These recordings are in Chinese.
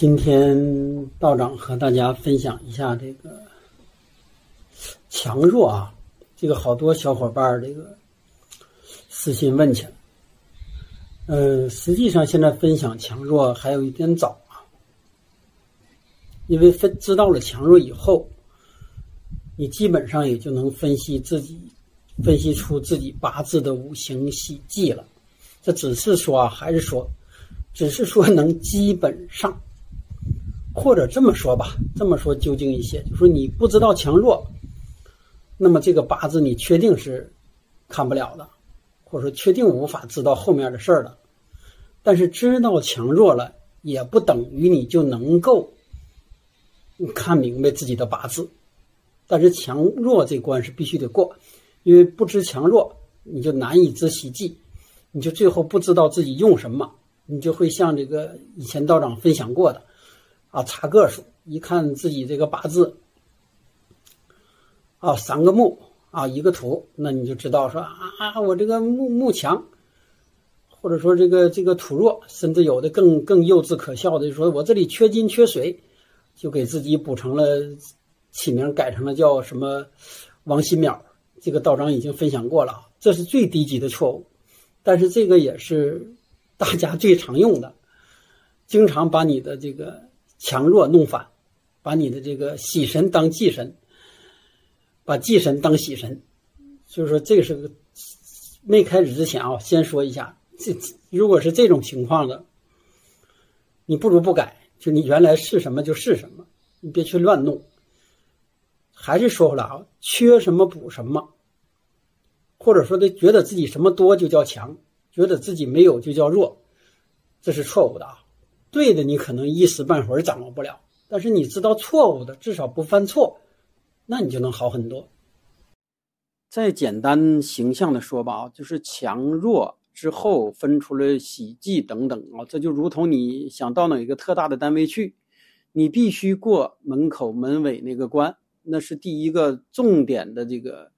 今天道长和大家分享一下这个强弱啊，这个好多小伙伴这个私信问起来。呃，实际上现在分享强弱还有一点早啊，因为分知道了强弱以后，你基本上也就能分析自己，分析出自己八字的五行喜忌了。这只是说啊，还是说，只是说能基本上。或者这么说吧，这么说究竟一些，就说你不知道强弱，那么这个八字你确定是看不了的，或者说确定无法知道后面的事儿的。但是知道强弱了，也不等于你就能够看明白自己的八字。但是强弱这关是必须得过，因为不知强弱，你就难以知喜忌，你就最后不知道自己用什么，你就会像这个以前道长分享过的。啊，查个数，一看自己这个八字，啊，三个木啊，一个土，那你就知道说啊，我这个木木强，或者说这个这个土弱，甚至有的更更幼稚可笑的，就说我这里缺金缺水，就给自己补成了起名改成了叫什么王新淼。这个道长已经分享过了，这是最低级的错误，但是这个也是大家最常用的，经常把你的这个。强弱弄反，把你的这个喜神当忌神，把忌神当喜神，所以说这个是个没开始之前啊，先说一下，这如果是这种情况的，你不如不改，就你原来是什么就是什么，你别去乱弄。还是说回来啊，缺什么补什么，或者说的觉得自己什么多就叫强，觉得自己没有就叫弱，这是错误的啊。对的，你可能一时半会儿掌握不了，但是你知道错误的，至少不犯错，那你就能好很多。再简单形象的说吧啊，就是强弱之后分出了喜忌等等啊，这就如同你想到哪一个特大的单位去，你必须过门口门卫那个关，那是第一个重点的这个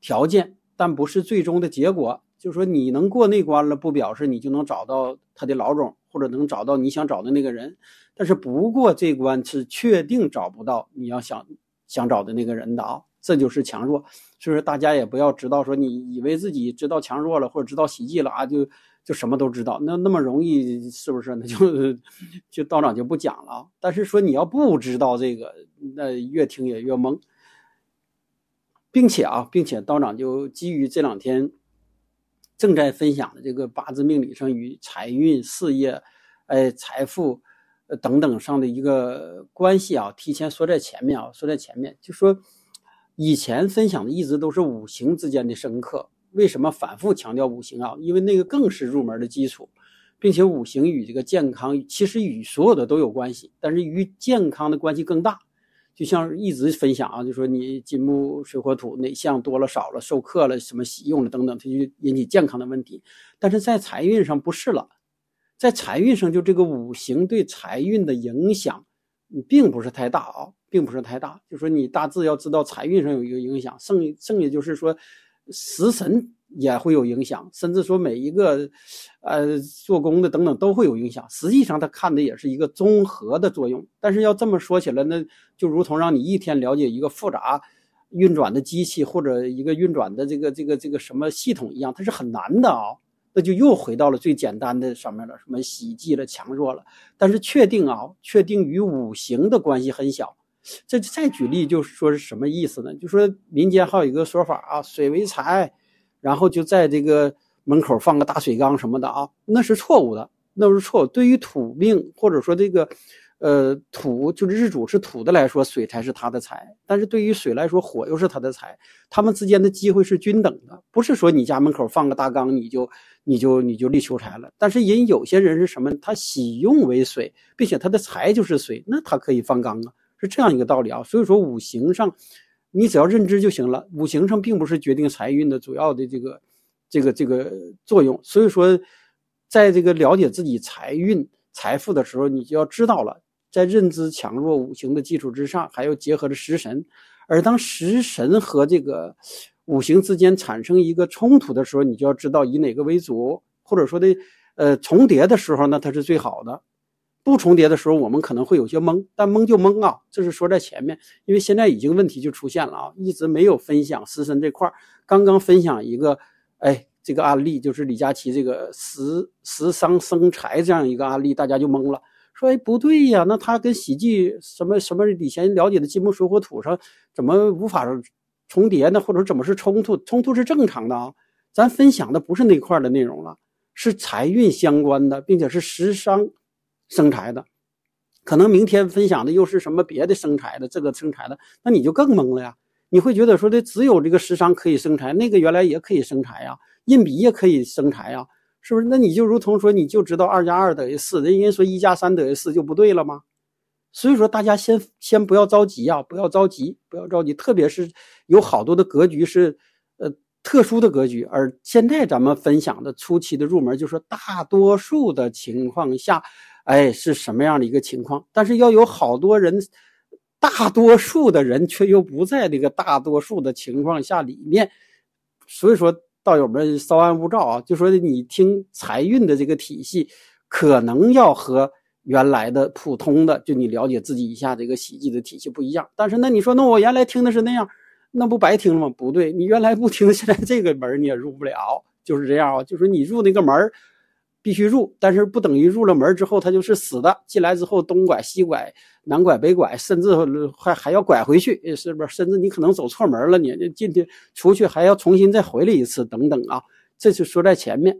条件，但不是最终的结果。就是说你能过那关了，不表示你就能找到他的老总。或者能找到你想找的那个人，但是不过这关是确定找不到你要想想找的那个人的啊，这就是强弱。所以说大家也不要知道说你以为自己知道强弱了或者知道喜忌了啊，就就什么都知道，那那么容易是不是？那就 就道长就不讲了。但是说你要不知道这个，那越听也越懵，并且啊，并且道长就基于这两天。正在分享的这个八字命理上与财运、事业、哎财富，等等上的一个关系啊，提前说在前面啊，说在前面，就说以前分享的一直都是五行之间的生克，为什么反复强调五行啊？因为那个更是入门的基础，并且五行与这个健康其实与所有的都有关系，但是与健康的关系更大。就像一直分享啊，就说你金木水火土哪项多了少了受克了什么喜用了等等，它就引起健康的问题。但是在财运上不是了，在财运上就这个五行对财运的影响，并不是太大啊，并不是太大。就说你大致要知道财运上有一个影响，剩剩下就是说食神。也会有影响，甚至说每一个，呃，做工的等等都会有影响。实际上，他看的也是一个综合的作用。但是要这么说起来，那就如同让你一天了解一个复杂运转的机器或者一个运转的这个这个这个什么系统一样，它是很难的啊。那就又回到了最简单的上面了，什么喜忌了、强弱了。但是确定啊，确定与五行的关系很小。这再举例就说是什么意思呢？就说民间还有一个说法啊，水为财。然后就在这个门口放个大水缸什么的啊，那是错误的，那是错。对于土命或者说这个，呃，土就是日主是土的来说，水才是他的财。但是对于水来说，火又是他的财。他们之间的机会是均等的，不是说你家门口放个大缸你就你就你就立求财了。但是人有些人是什么？他喜用为水，并且他的财就是水，那他可以放缸啊，这样一个道理啊。所以说五行上。你只要认知就行了，五行上并不是决定财运的主要的这个、这个、这个作用。所以说，在这个了解自己财运、财富的时候，你就要知道了，在认知强弱五行的基础之上，还要结合着食神。而当食神和这个五行之间产生一个冲突的时候，你就要知道以哪个为主，或者说的呃重叠的时候呢，它是最好的。不重叠的时候，我们可能会有些懵，但懵就懵啊，这是说在前面，因为现在已经问题就出现了啊，一直没有分享食神这块刚刚分享一个，哎，这个案例就是李佳琦这个食食伤生财这样一个案例，大家就懵了，说哎不对呀，那他跟喜忌什么什么以前了解的金木水火土上怎么无法重叠呢？或者怎么是冲突？冲突是正常的啊，咱分享的不是那块的内容了，是财运相关的，并且是食伤。生财的，可能明天分享的又是什么别的生财的，这个生财的，那你就更懵了呀！你会觉得说的只有这个食伤可以生财，那个原来也可以生财呀，印笔也可以生财呀，是不是？那你就如同说，你就知道二加二等于四，人家说一加三等于四就不对了吗？所以说，大家先先不要着急啊，不要着急，不要着急，特别是有好多的格局是呃特殊的格局，而现在咱们分享的初期的入门，就是大多数的情况下。哎，是什么样的一个情况？但是要有好多人，大多数的人却又不在这个大多数的情况下里面，所以说道友们稍安勿躁啊，就说你听财运的这个体系，可能要和原来的普通的就你了解自己一下这个喜忌的体系不一样。但是那你说，那我原来听的是那样，那不白听了吗？不对，你原来不听，现在这个门你也入不了，就是这样啊，就是你入那个门必须入，但是不等于入了门之后他就是死的。进来之后东拐西拐，南拐北拐，甚至还还要拐回去，是不是？甚至你可能走错门了，你进去出去还要重新再回来一次，等等啊。这就说在前面。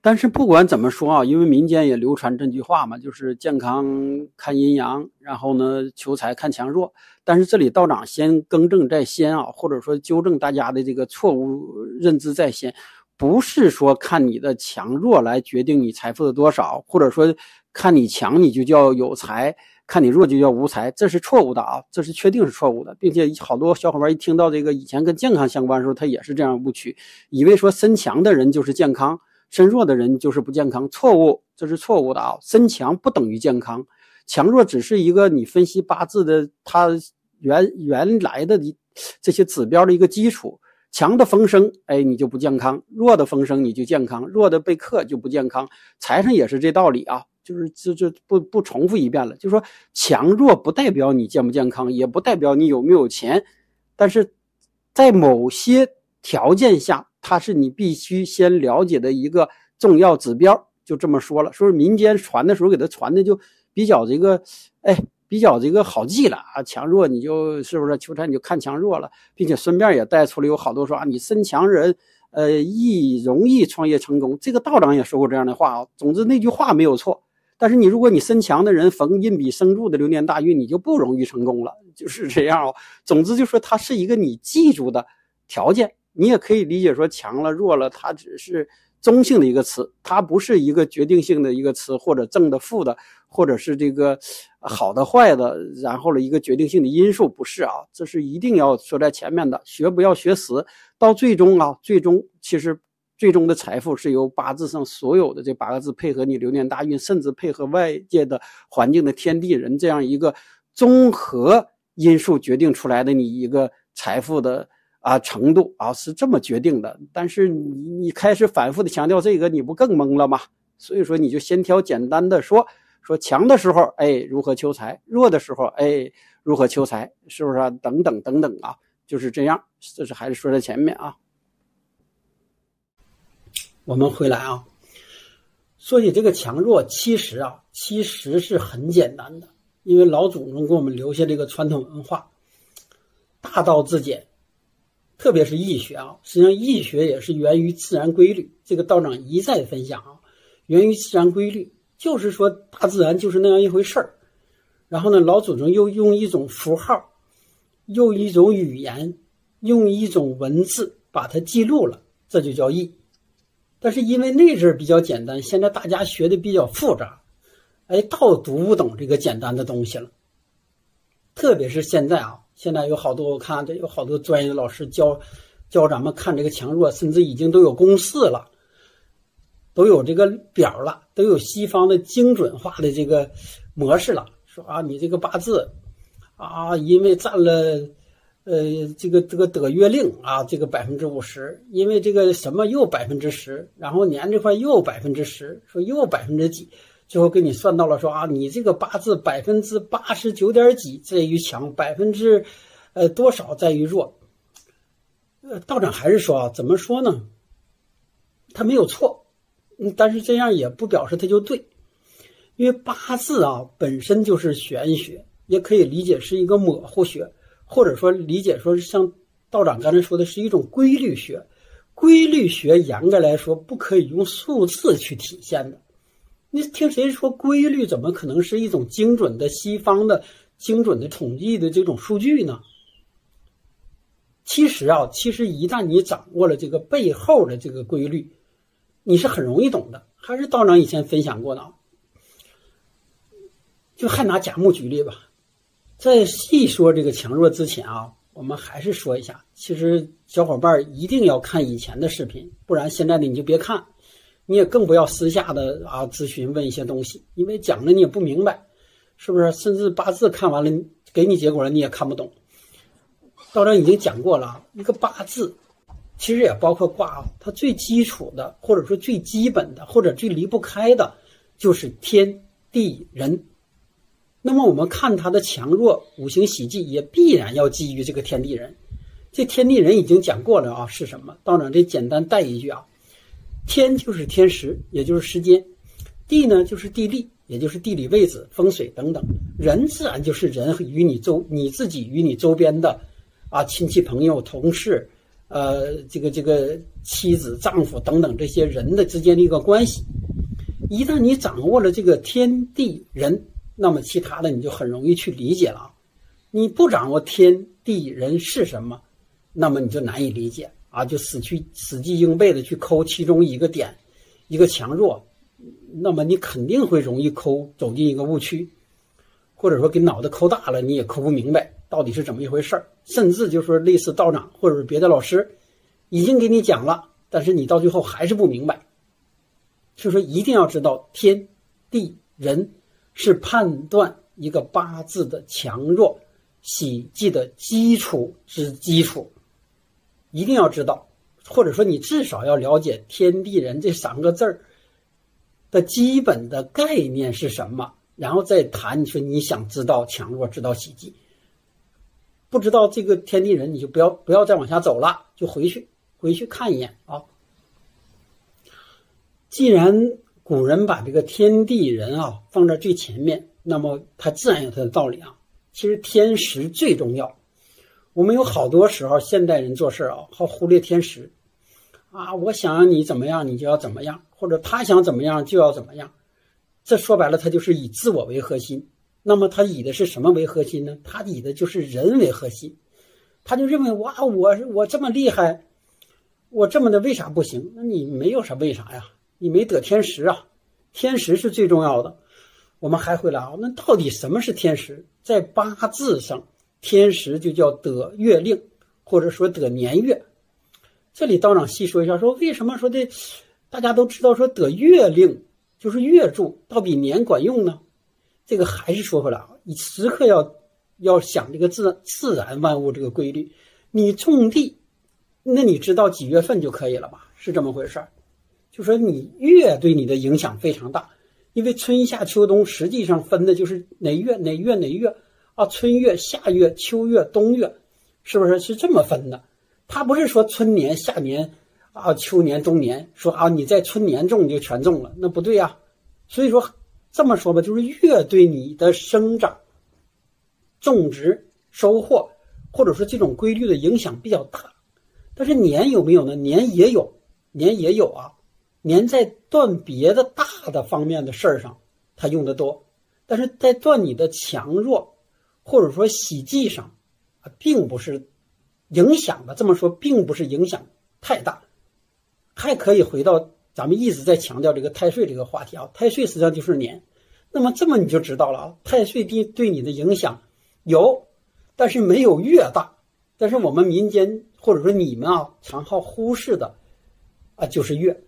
但是不管怎么说啊，因为民间也流传这句话嘛，就是健康看阴阳，然后呢求财看强弱。但是这里道长先更正在先啊，或者说纠正大家的这个错误认知在先。不是说看你的强弱来决定你财富的多少，或者说看你强你就叫有财，看你弱就叫无财，这是错误的啊！这是确定是错误的，并且好多小伙伴一听到这个以前跟健康相关的时候，他也是这样误区，以为说身强的人就是健康，身弱的人就是不健康，错误，这是错误的啊！身强不等于健康，强弱只是一个你分析八字的它原原来的这些指标的一个基础。强的风声，哎，你就不健康；弱的风声，你就健康；弱的被克就不健康。财神也是这道理啊，就是这这不不重复一遍了。就说强弱不代表你健不健康，也不代表你有没有钱，但是在某些条件下，它是你必须先了解的一个重要指标。就这么说了，说是民间传的时候给他传的就比较这个，哎。比较这个好记了啊，强弱你就是不是求财你就看强弱了，并且顺便也带出了有好多说啊，你身强人，呃，易容易创业成功。这个道长也说过这样的话啊。总之那句话没有错，但是你如果你身强的人逢印比生柱的流年大运，你就不容易成功了，就是这样哦。总之就说它是一个你记住的条件，你也可以理解说强了弱了，它只是。中性的一个词，它不是一个决定性的一个词，或者正的、负的，或者是这个好的、坏的，然后了一个决定性的因素，不是啊，这是一定要说在前面的，学不要学死，到最终啊，最终其实最终的财富是由八字上所有的这八个字配合你流年大运，甚至配合外界的环境的天地人这样一个综合因素决定出来的你一个财富的。啊，程度啊是这么决定的，但是你你开始反复的强调这个，你不更懵了吗？所以说你就先挑简单的说，说强的时候，哎，如何求财；弱的时候，哎，如何求财，是不是啊？等等等等啊，就是这样。这是还是说在前面啊。我们回来啊，说起这个强弱，其实啊，其实是很简单的，因为老祖宗给我们留下这个传统文化，大道至简。特别是易学啊，实际上易学也是源于自然规律。这个道长一再分享啊，源于自然规律，就是说大自然就是那样一回事儿。然后呢，老祖宗又用一种符号，用一种语言，用一种文字把它记录了，这就叫易。但是因为那阵比较简单，现在大家学的比较复杂，哎，倒读不懂这个简单的东西了。特别是现在啊。现在有好多，我看这有好多专业的老师教教咱们看这个强弱，甚至已经都有公式了，都有这个表了，都有西方的精准化的这个模式了。说啊，你这个八字啊，因为占了呃这个这个得月令啊，这个百分之五十，因为这个什么又百分之十，然后年这块又百分之十，说又百分之几，最后给你算到了说啊，你这个八字百分之八十九点几在于强，百分之呃多少在于弱。呃，道长还是说啊，怎么说呢？他没有错，但是这样也不表示他就对，因为八字啊本身就是玄学，也可以理解是一个模糊学，或者说理解说像道长刚才说的是一种规律学。规律学严格来说不可以用数字去体现的。你听谁说规律？怎么可能是一种精准的西方的精准的统计的这种数据呢？其实啊，其实一旦你掌握了这个背后的这个规律，你是很容易懂的。还是道长以前分享过的啊？就还拿甲木举例吧，在细说这个强弱之前啊，我们还是说一下，其实小伙伴一定要看以前的视频，不然现在的你就别看。你也更不要私下的啊咨询问一些东西，因为讲的你也不明白，是不是？甚至八字看完了给你结果了，你也看不懂。道长已经讲过了，一个八字其实也包括卦啊，它最基础的或者说最基本的或者最离不开的就是天地人。那么我们看它的强弱五行喜忌，也必然要基于这个天地人。这天地人已经讲过了啊，是什么？道长这简单带一句啊。天就是天时，也就是时间；地呢就是地利，也就是地理位置、风水等等；人自然就是人与你周你自己与你周边的啊亲戚朋友、同事，呃，这个这个妻子、丈夫等等这些人的之间的一个关系。一旦你掌握了这个天地人，那么其他的你就很容易去理解了。你不掌握天地人是什么，那么你就难以理解。啊，就死去死记硬背的去抠其中一个点，一个强弱，那么你肯定会容易抠走进一个误区，或者说给脑袋抠大了，你也抠不明白到底是怎么一回事儿。甚至就说类似道长或者是别的老师已经给你讲了，但是你到最后还是不明白。所以说一定要知道天地人是判断一个八字的强弱喜忌的基础之基础。一定要知道，或者说你至少要了解“天地人”这三个字儿的基本的概念是什么，然后再谈。你说你想知道强弱，知道喜忌，不知道这个天地人，你就不要不要再往下走了，就回去回去看一眼啊。既然古人把这个天地人啊放在最前面，那么它自然有它的道理啊。其实天时最重要。我们有好多时候，现代人做事啊，好忽略天时，啊，我想让你怎么样，你就要怎么样，或者他想怎么样就要怎么样，这说白了，他就是以自我为核心。那么他以的是什么为核心呢？他以的就是人为核心。他就认为哇，我我这么厉害，我这么的为啥不行？那你没有啥为啥呀？你没得天时啊，天时是最重要的。我们还回来啊，那到底什么是天时？在八字上。天时就叫得月令，或者说得年月。这里道长细说一下，说为什么说的，大家都知道说得月令就是月柱，倒比年管用呢？这个还是说回来啊，你时刻要要想这个自自然万物这个规律。你种地，那你知道几月份就可以了吧？是这么回事儿。就说你月对你的影响非常大，因为春夏秋冬实际上分的就是哪月哪月哪月。啊，春月、夏月、秋月、冬月，是不是是这么分的？它不是说春年、夏年啊、秋年、冬年，说啊你在春年种就全种了，那不对呀。所以说这么说吧，就是月对你的生长、种植、收获，或者说这种规律的影响比较大。但是年有没有呢？年也有，年也有啊。年在断别的大的方面的事儿上，它用的多，但是在断你的强弱。或者说喜忌上，并不是影响的。这么说，并不是影响太大，还可以回到咱们一直在强调这个太岁这个话题啊。太岁实际上就是年，那么这么你就知道了啊。太岁对对你的影响有，但是没有月大。但是我们民间或者说你们啊，常好忽视的啊，就是月，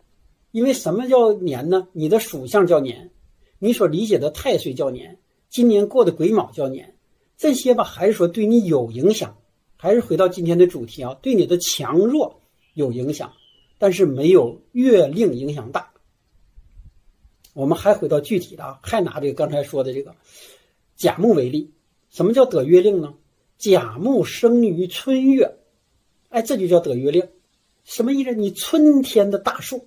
因为什么叫年呢？你的属相叫年，你所理解的太岁叫年，今年过的癸卯叫年。这些吧，还是说对你有影响，还是回到今天的主题啊，对你的强弱有影响，但是没有月令影响大。我们还回到具体的啊，还拿这个刚才说的这个甲木为例，什么叫得月令呢？甲木生于春月，哎，这就叫得月令。什么意思？你春天的大树，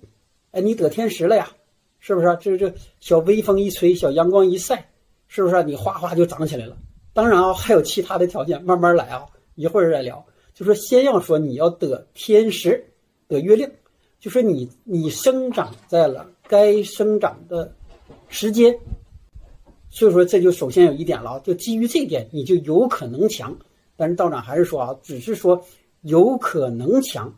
哎，你得天时了呀，是不是？这这小微风一吹，小阳光一晒，是不是？你哗哗就长起来了。当然啊，还有其他的条件，慢慢来啊，一会儿再聊。就说先要说你要得天时，得月令，就说你你生长在了该生长的时间。所以说这就首先有一点了，就基于这一点，你就有可能强。但是道长还是说啊，只是说有可能强。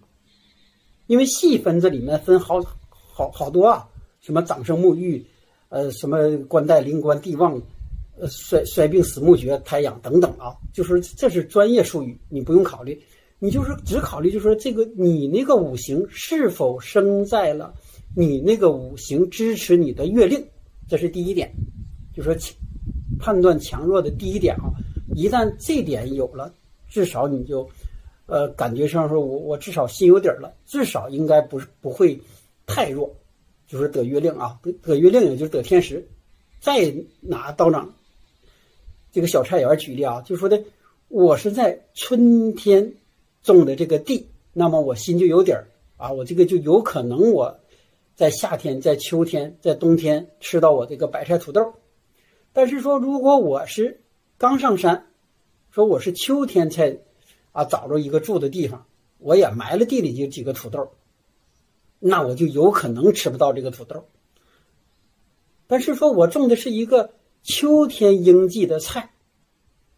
因为细分这里面分好好好多啊，什么长生沐浴，呃，什么官带灵官地旺，呃，衰衰病死木绝太阳等等啊，就是这是专业术语，你不用考虑，你就是只考虑，就说这个你那个五行是否生在了你那个五行支持你的月令，这是第一点，就说判断强弱的第一点啊，一旦这点有了，至少你就。呃，感觉上说，我我至少心有底儿了，至少应该不是不会太弱，就是得月令啊，得得月令也就是得天时。再拿道长这个小菜园举例啊，就说的我是在春天种的这个地，那么我心就有底儿啊，我这个就有可能我在夏天、在秋天、在冬天吃到我这个白菜土豆。但是说，如果我是刚上山，说我是秋天才。啊，找着一个住的地方，我也埋了地里就几个土豆，那我就有可能吃不到这个土豆。但是说我种的是一个秋天应季的菜，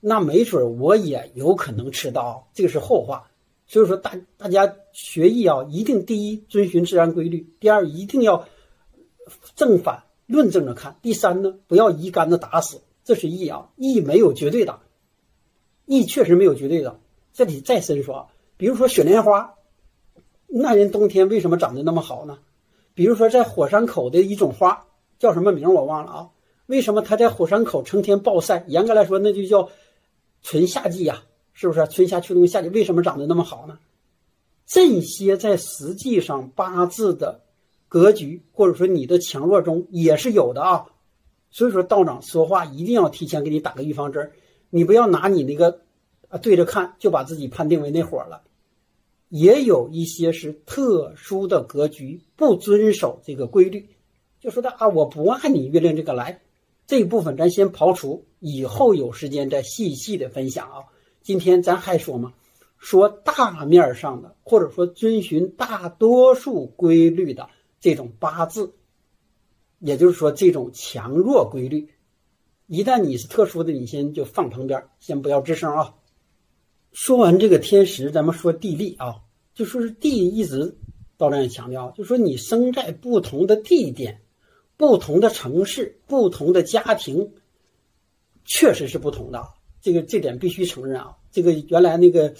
那没准我也有可能吃到，这个是后话。所以说大大家学艺啊，一定第一遵循自然规律，第二一定要正反论证着看，第三呢不要一竿子打死，这是艺啊，艺没有绝对的，艺确实没有绝对的。这里再深说，比如说雪莲花，那人冬天为什么长得那么好呢？比如说在火山口的一种花，叫什么名我忘了啊？为什么它在火山口成天暴晒？严格来说，那就叫纯夏季呀，是不是？春夏秋冬夏季为什么长得那么好呢？这些在实际上八字的格局或者说你的强弱中也是有的啊。所以说道长说话一定要提前给你打个预防针，你不要拿你那个。啊，对着看就把自己判定为那伙儿了，也有一些是特殊的格局，不遵守这个规律，就说的啊，我不按你月令这个来，这一部分咱先刨除，以后有时间再细细的分享啊。今天咱还说嘛，说大面上的，或者说遵循大多数规律的这种八字，也就是说这种强弱规律，一旦你是特殊的，你先就放旁边，先不要吱声啊。说完这个天时，咱们说地利啊，就说是地一直道长也强调，就说你生在不同的地点、不同的城市、不同的家庭，确实是不同的。这个这点必须承认啊。这个原来那个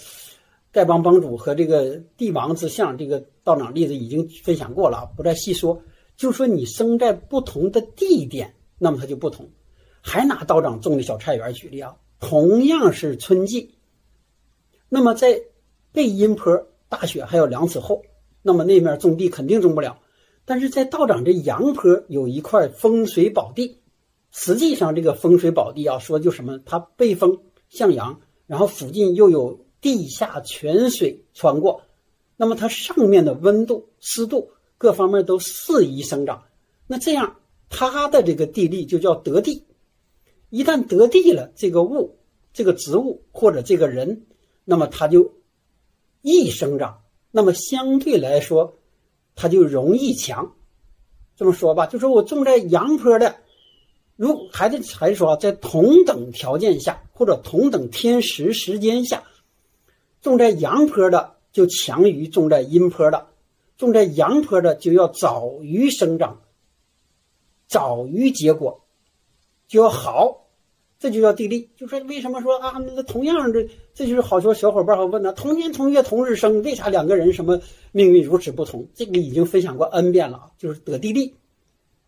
丐帮帮主和这个帝王之相，这个道长例子已经分享过了，不再细说。就说你生在不同的地点，那么它就不同。还拿道长种的小菜园举例啊，同样是春季。那么在背阴坡大雪还有两尺厚，那么那面种地肯定种不了。但是在道长这阳坡有一块风水宝地，实际上这个风水宝地啊，说就什么，它背风向阳，然后附近又有地下泉水穿过，那么它上面的温度、湿度各方面都适宜生长。那这样它的这个地利就叫得地。一旦得地了，这个物、这个植物或者这个人。那么它就易生长，那么相对来说，它就容易强。这么说吧，就说我种在阳坡的，如还得还是说在同等条件下或者同等天时时间下，种在阳坡的就强于种在阴坡的，种在阳坡的就要早于生长，早于结果，就要好。这就叫地利，就说为什么说啊？那同样的，这就是好多小伙伴会问呢：同年同月同日生，为啥两个人什么命运如此不同？这个已经分享过 n 遍了，就是得地利，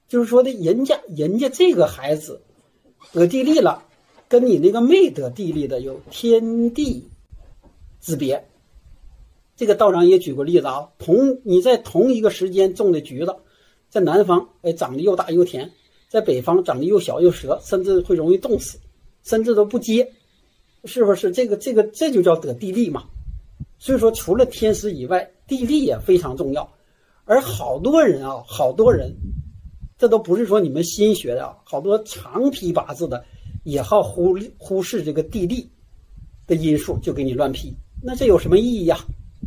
就是说的人家人家这个孩子得地利了，跟你那个没得地利的有天地之别。这个道长也举过例子啊，同你在同一个时间种的橘子，在南方，哎，长得又大又甜；在北方，长得又小又折，甚至会容易冻死，甚至都不接，是不是？这个这个这就叫得地利嘛。所以说，除了天时以外，地利也非常重要。而好多人啊，好多人，这都不是说你们新学的啊，好多长批八字的也好忽忽视这个地利的因素，就给你乱批。那这有什么意义呀？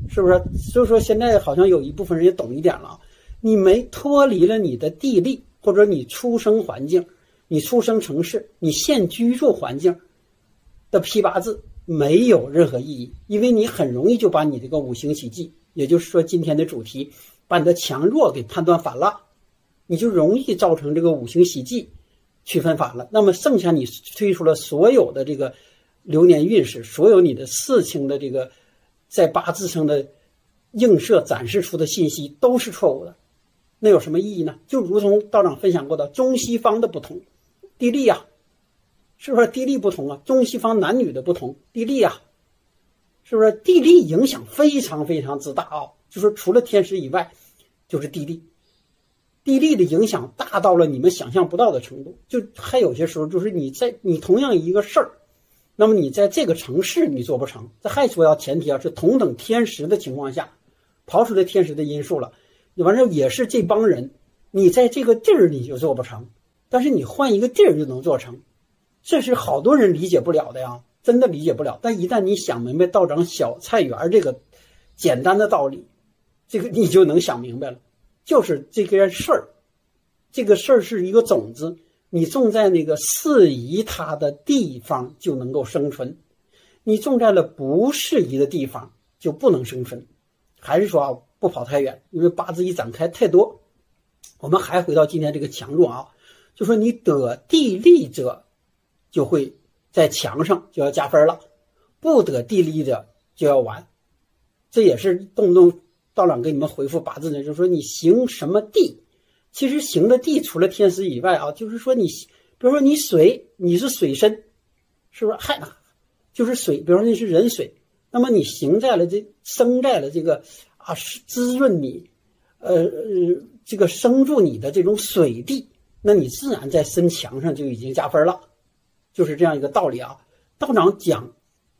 是不是？所以说现在好像有一部分人也懂一点了。你没脱离了你的地利，或者你出生环境、你出生城市、你现居住环境的批八字，没有任何意义，因为你很容易就把你这个五行喜忌，也就是说今天的主题，把你的强弱给判断反了，你就容易造成这个五行喜忌区分反了。那么剩下你推出了所有的这个流年运势，所有你的事情的这个。在八字上的映射展示出的信息都是错误的，那有什么意义呢？就如同道长分享过的中西方的不同，地利呀，是不是地利不同啊？中西方男女的不同，地利呀，是不是地利影响非常非常之大啊？就说除了天时以外，就是地利，地利的影响大到了你们想象不到的程度。就还有些时候，就是你在你同样一个事儿。那么你在这个城市你做不成，这还说要前提啊是同等天时的情况下，刨出来天时的因素了，你完事也是这帮人，你在这个地儿你就做不成，但是你换一个地儿就能做成，这是好多人理解不了的呀，真的理解不了。但一旦你想明白道长小菜园这个简单的道理，这个你就能想明白了，就是这件事儿，这个事儿是一个种子。你种在那个适宜它的地方就能够生存，你种在了不适宜的地方就不能生存。还是说啊，不跑太远，因为八字一展开太多。我们还回到今天这个强弱啊，就说你得地利者，就会在墙上就要加分了；不得地利的就要完。这也是动不动道长给你们回复八字呢，就是说你行什么地。其实行的地除了天时以外啊，就是说你，比如说你水，你是水身，是不是？还就是水，比如说你是人水，那么你行在了这生在了这个啊，滋润你，呃，这个生住你的这种水地，那你自然在身强上就已经加分了，就是这样一个道理啊。道长讲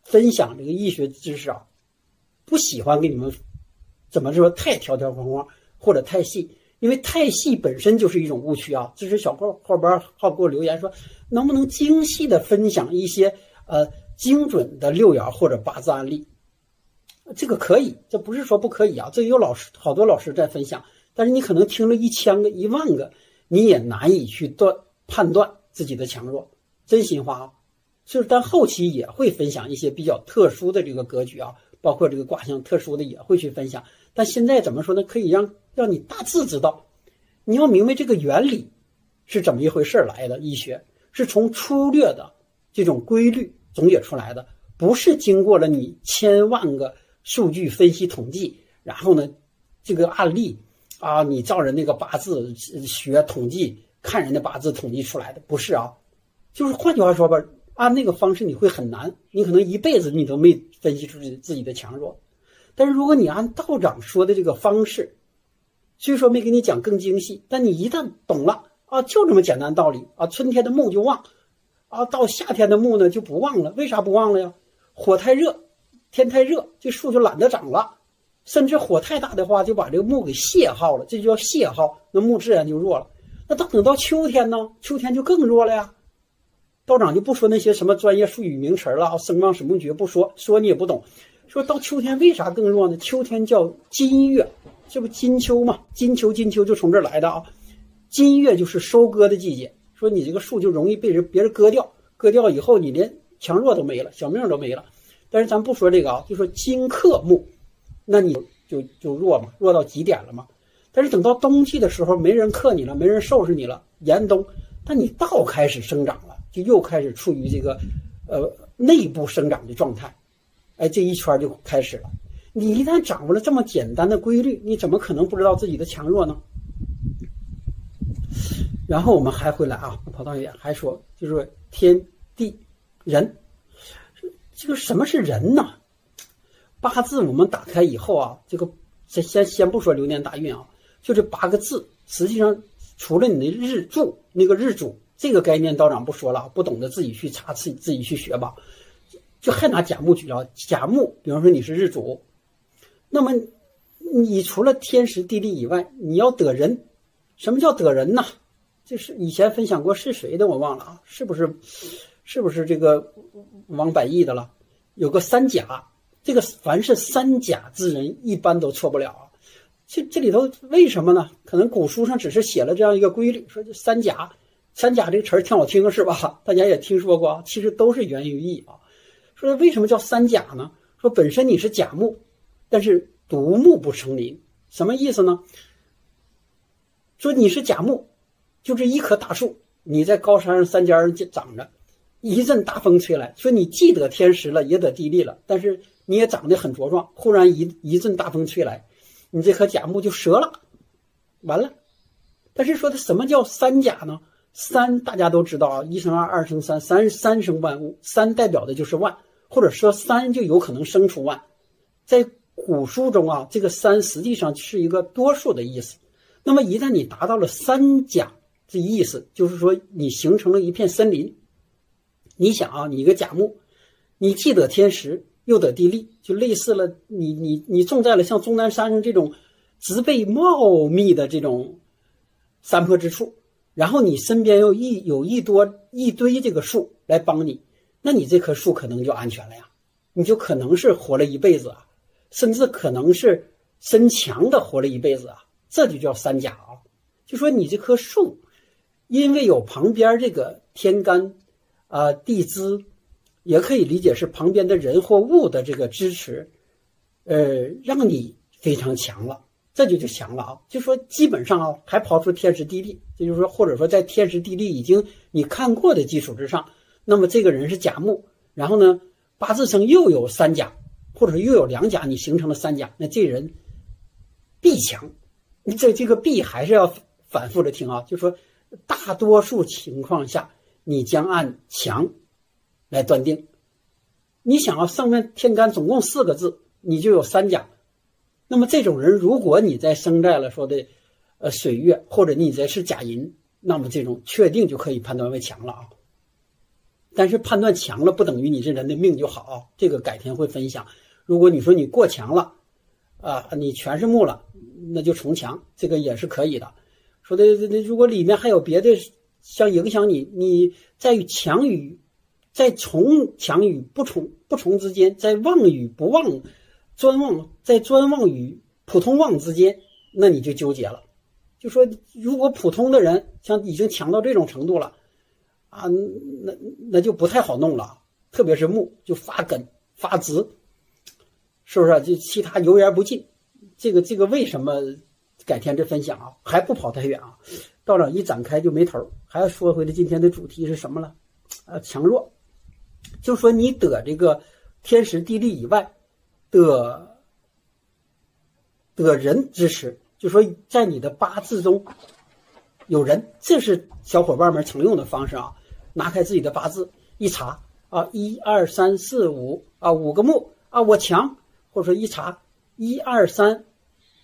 分享这个医学知识啊，不喜欢给你们怎么说太条条框框或者太细。因为太细本身就是一种误区啊！这是小后后边好给我留言说，能不能精细的分享一些呃精准的六爻或者八字案例？这个可以，这不是说不可以啊！这有老师好多老师在分享，但是你可能听了一千个、一万个，你也难以去断判断自己的强弱。真心话啊！就是但后期也会分享一些比较特殊的这个格局啊，包括这个卦象特殊的也会去分享。但现在怎么说呢？可以让。让你大致知道，你要明白这个原理是怎么一回事来的。医学是从粗略的这种规律总结出来的，不是经过了你千万个数据分析统计，然后呢，这个案例啊，你照着那个八字学统计看人的八字统计出来的，不是啊。就是换句话说吧，按那个方式你会很难，你可能一辈子你都没分析出自己的强弱。但是如果你按道长说的这个方式，虽说没给你讲更精细，但你一旦懂了啊，就这么简单道理啊。春天的木就旺，啊，到夏天的木呢就不旺了。为啥不旺了呀？火太热，天太热，这树就懒得长了。甚至火太大的话，就把这个木给泄耗了，这就叫泄耗，那木自然就弱了。那等等到秋天呢？秋天就更弱了呀。道长就不说那些什么专业术语名词了啊，生旺什么绝不说，说你也不懂。说到秋天为啥更弱呢？秋天叫金月。这不金秋嘛？金秋金秋就从这儿来的啊！金月就是收割的季节，说你这个树就容易被人别人割掉，割掉以后你连强弱都没了，小命都没了。但是咱不说这个啊，就说金克木，那你就就弱嘛，弱到极点了嘛。但是等到冬季的时候，没人克你了，没人收拾你了，严冬，但你稻开始生长了，就又开始处于这个呃内部生长的状态，哎，这一圈就开始了。你一旦掌握了这么简单的规律，你怎么可能不知道自己的强弱呢？然后我们还回来啊，跑到远还说，就是天地人，这个什么是人呢？八字我们打开以后啊，这个先先先不说流年大运啊，就这八个字实际上除了你的日柱那个日主这个概念，道长不说了，不懂得自己去查，自己自己去学吧。就还拿甲木举了，甲木，比方说你是日主，那么你除了天时地利以外，你要得人。什么叫得人呢？就是以前分享过是谁的，我忘了啊，是不是？是不是这个王百亿的了？有个三甲，这个凡是三甲之人，一般都错不了啊。这这里头为什么呢？可能古书上只是写了这样一个规律，说这三甲，三甲这个词儿挺好听是吧？大家也听说过，其实都是源于易啊。说为什么叫三甲呢？说本身你是甲木，但是独木不成林，什么意思呢？说你是甲木，就这一棵大树，你在高山上山尖上长着，一阵大风吹来，说你既得天时了，也得地利了，但是你也长得很茁壮。忽然一一阵大风吹来，你这棵甲木就折了，完了。但是说它什么叫三甲呢？三大家都知道啊，一生二，二生三，三三生万物，三代表的就是万。或者说三就有可能生出万，在古书中啊，这个三实际上是一个多数的意思。那么一旦你达到了三甲这意思，就是说你形成了一片森林。你想啊，你一个甲木，你既得天时又得地利，就类似了你你你种在了像终南山上这种植被茂密的这种山坡之处，然后你身边又一有一多一堆这个树来帮你。那你这棵树可能就安全了呀，你就可能是活了一辈子啊，甚至可能是身强的活了一辈子啊，这就叫三甲啊。就说你这棵树，因为有旁边这个天干，啊地支，也可以理解是旁边的人或物的这个支持，呃，让你非常强了，这就就强了啊。就说基本上啊，还刨出天时地利，也就是说，或者说在天时地利已经你看过的基础之上。那么这个人是甲木，然后呢，八字上又有三甲，或者又有两甲，你形成了三甲，那这人必强。你这这个必还是要反复的听啊，就说大多数情况下，你将按强来断定。你想要上面天干总共四个字，你就有三甲。那么这种人，如果你在生在了说的呃水月，或者你在是甲寅，那么这种确定就可以判断为强了啊。但是判断强了不等于你这人的命就好，这个改天会分享。如果你说你过强了，啊，你全是木了，那就重强，这个也是可以的。说的那如果里面还有别的像影响你，你在于强与在重强与不重不从之间，在旺与不旺、专旺在专旺与普通旺之间，那你就纠结了。就说如果普通的人像已经强到这种程度了。啊，那那就不太好弄了，特别是木就发根发直，是不是？就其他油盐不进，这个这个为什么？改天再分享啊，还不跑太远啊。道长一展开就没头，还要说回来今天的主题是什么了？啊，强弱，就说你得这个天时地利以外，的的人之时，就说在你的八字中有人，这是小伙伴们常用的方式啊。拿开自己的八字一查啊，一二三四五啊，五个木啊，我强，或者说一查一二三，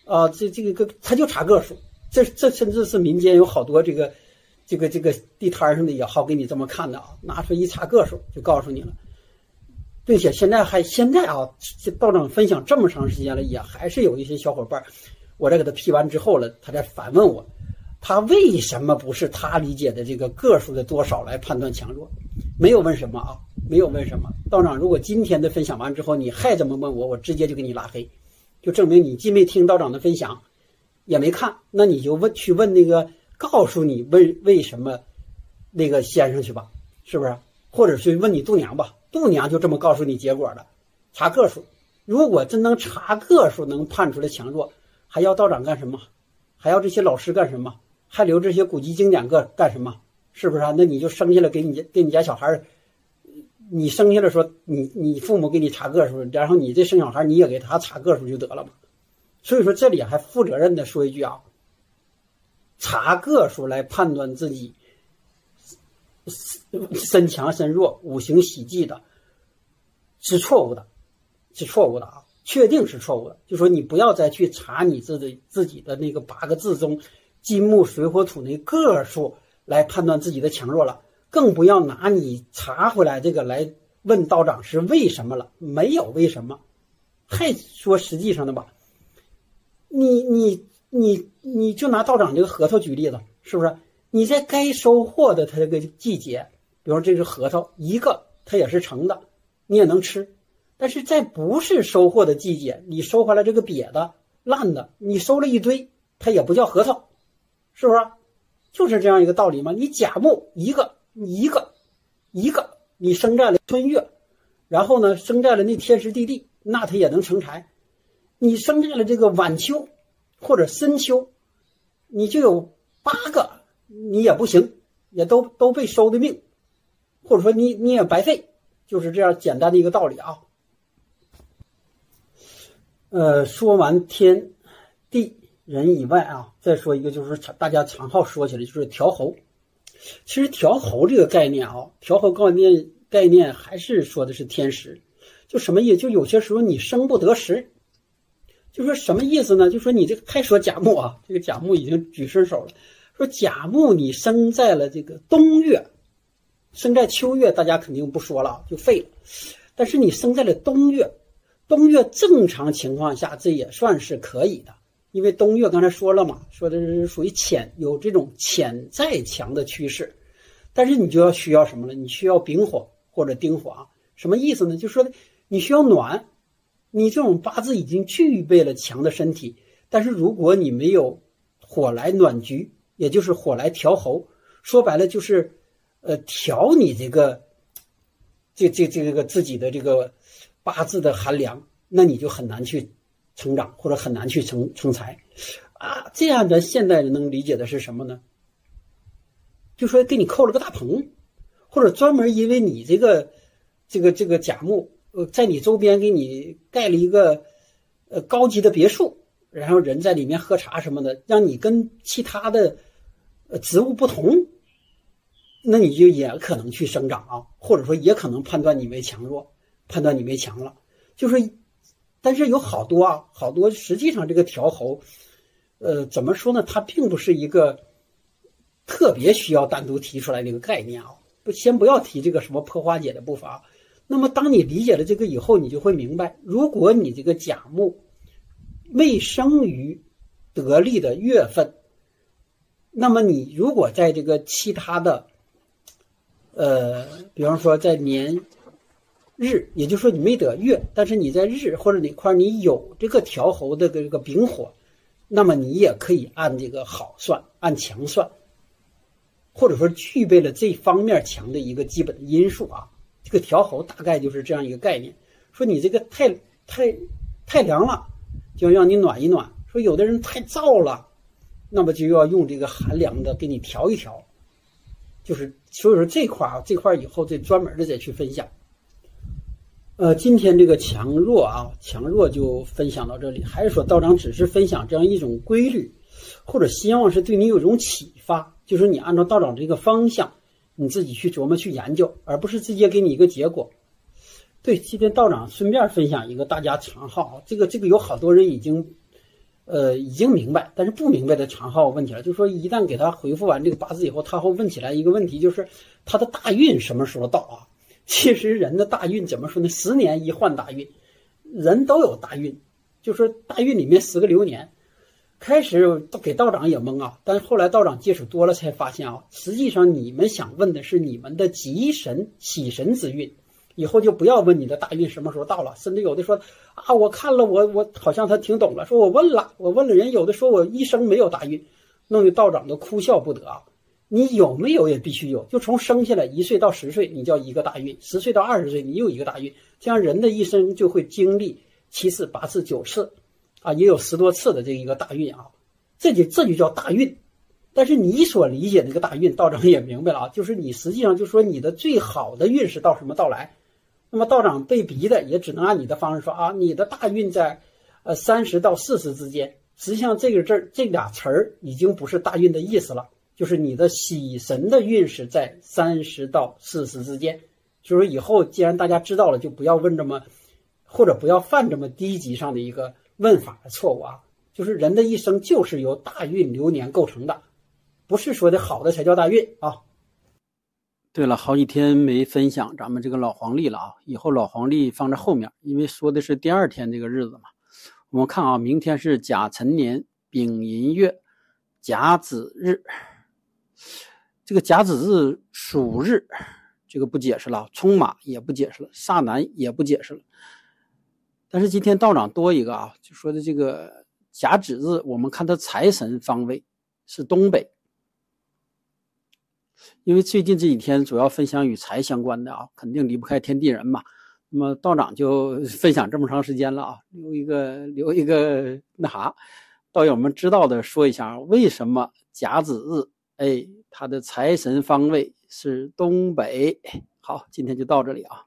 啊，这这个个他就查个数，这这甚至是民间有好多这个这个这个地摊上的也好给你这么看的啊，拿出一查个数就告诉你了，并且现在还现在啊，这道长分享这么长时间了，也还是有一些小伙伴，我在给他批完之后了，他在反问我。他为什么不是他理解的这个个数的多少来判断强弱？没有问什么啊，没有问什么。道长，如果今天的分享完之后你还这么问我，我直接就给你拉黑，就证明你既没听道长的分享，也没看，那你就问去问那个告诉你为为什么那个先生去吧，是不是？或者是问你度娘吧，度娘就这么告诉你结果的，查个数。如果真能查个数能判出来强弱，还要道长干什么？还要这些老师干什么？还留这些古籍经典个干什么？是不是啊？那你就生下来给你给你家小孩你生下来说你你父母给你查个数，然后你这生小孩你也给他查个数就得了嘛。所以说这里还负责任的说一句啊，查个数来判断自己身强身弱、五行喜忌的，是错误的，是错误的啊，确定是错误的。就说你不要再去查你自己自己的那个八个字中。金木水火土那个数来判断自己的强弱了，更不要拿你查回来这个来问道长是为什么了，没有为什么，还说实际上的吧？你你你你就拿道长这个核桃举例子，是不是？你在该收获的它这个季节，比如这是核桃，一个它也是成的，你也能吃；但是在不是收获的季节，你收回来这个瘪的、烂的，你收了一堆，它也不叫核桃。是不是？就是这样一个道理吗？你甲木一个一个一个，你生在了春月，然后呢，生在了那天时地利，那它也能成财。你生在了这个晚秋或者深秋，你就有八个，你也不行，也都都被收的命，或者说你你也白费，就是这样简单的一个道理啊。呃，说完天地。人以外啊，再说一个就是大家常好说起来就是调候。其实调候这个概念啊，调候概念概念还是说的是天时，就什么意思？就有些时候你生不得时，就说什么意思呢？就说你这个开说甲木啊，这个甲木已经举伸手了，说甲木你生在了这个冬月，生在秋月，大家肯定不说了，就废了。但是你生在了冬月，冬月正常情况下这也算是可以的。因为冬月刚才说了嘛，说的是属于潜有这种潜在强的趋势，但是你就要需要什么了？你需要丙火或者丁火啊？什么意思呢？就说你需要暖，你这种八字已经具备了强的身体，但是如果你没有火来暖局，也就是火来调候，说白了就是，呃，调你这个，这这这个自己的这个八字的寒凉，那你就很难去。成长或者很难去成成才，啊，这样的现代人能理解的是什么呢？就说给你扣了个大棚，或者专门因为你这个这个这个甲木，呃，在你周边给你盖了一个呃高级的别墅，然后人在里面喝茶什么的，让你跟其他的呃植物不同，那你就也可能去生长啊，或者说也可能判断你为强弱，判断你为强了，就是。但是有好多啊，好多实际上这个调候，呃，怎么说呢？它并不是一个特别需要单独提出来的一个概念啊。不，先不要提这个什么破化解的步伐。那么，当你理解了这个以后，你就会明白，如果你这个甲木未生于得力的月份，那么你如果在这个其他的，呃，比方说在年。日，也就是说你没得月，但是你在日或者哪块你有这个调候的这个丙火，那么你也可以按这个好算，按强算，或者说具备了这方面强的一个基本的因素啊。这个调候大概就是这样一个概念。说你这个太太太凉了，就要让你暖一暖；说有的人太燥了，那么就要用这个寒凉的给你调一调。就是所以说这块啊，这块以后再专门的再去分享。呃，今天这个强弱啊，强弱就分享到这里。还是说道长只是分享这样一种规律，或者希望是对你有一种启发，就是你按照道长这个方向，你自己去琢磨去研究，而不是直接给你一个结果。对，今天道长顺便分享一个大家常好，这个这个有好多人已经，呃，已经明白，但是不明白的常好问题了，就是说一旦给他回复完这个八字以后，他会问起来一个问题，就是他的大运什么时候到啊？其实人的大运怎么说呢？十年一换大运，人都有大运，就说大运里面十个流年，开始给道长也懵啊，但是后来道长接触多了才发现啊，实际上你们想问的是你们的吉神喜神之运，以后就不要问你的大运什么时候到了，甚至有的说啊，我看了我我好像他听懂了，说我问了我问了人，有的说我一生没有大运，弄得道长都哭笑不得啊。你有没有也必须有，就从生下来一岁到十岁，你叫一个大运；十岁到二十岁，你又一个大运。这样人的一生就会经历七次、八次、九次，啊，也有十多次的这一个大运啊，这就这就叫大运。但是你所理解的这个大运，道长也明白了啊，就是你实际上就说你的最好的运势到什么到来？那么道长被逼的也只能按你的方式说啊，你的大运在，呃，三十到四十之间。实际上这个字儿这俩词儿已经不是大运的意思了。就是你的喜神的运势在三十到四十之间，就是以后既然大家知道了，就不要问这么，或者不要犯这么低级上的一个问法的错误啊。就是人的一生就是由大运流年构成的，不是说的好的才叫大运啊。对了，好几天没分享咱们这个老黄历了啊，以后老黄历放在后面，因为说的是第二天这个日子嘛。我们看啊，明天是甲辰年丙寅月甲子日，这个甲子日属日，这个不解释了，冲马也不解释了，煞南也不解释了。但是今天道长多一个啊，就说的这个甲子日，我们看他财神方位是东北。因为最近这几天主要分享与财相关的啊，肯定离不开天地人嘛。那么道长就分享这么长时间了啊，留一个留一个那啥，道友们知道的说一下，为什么甲子日哎，他的财神方位是东北。好，今天就到这里啊。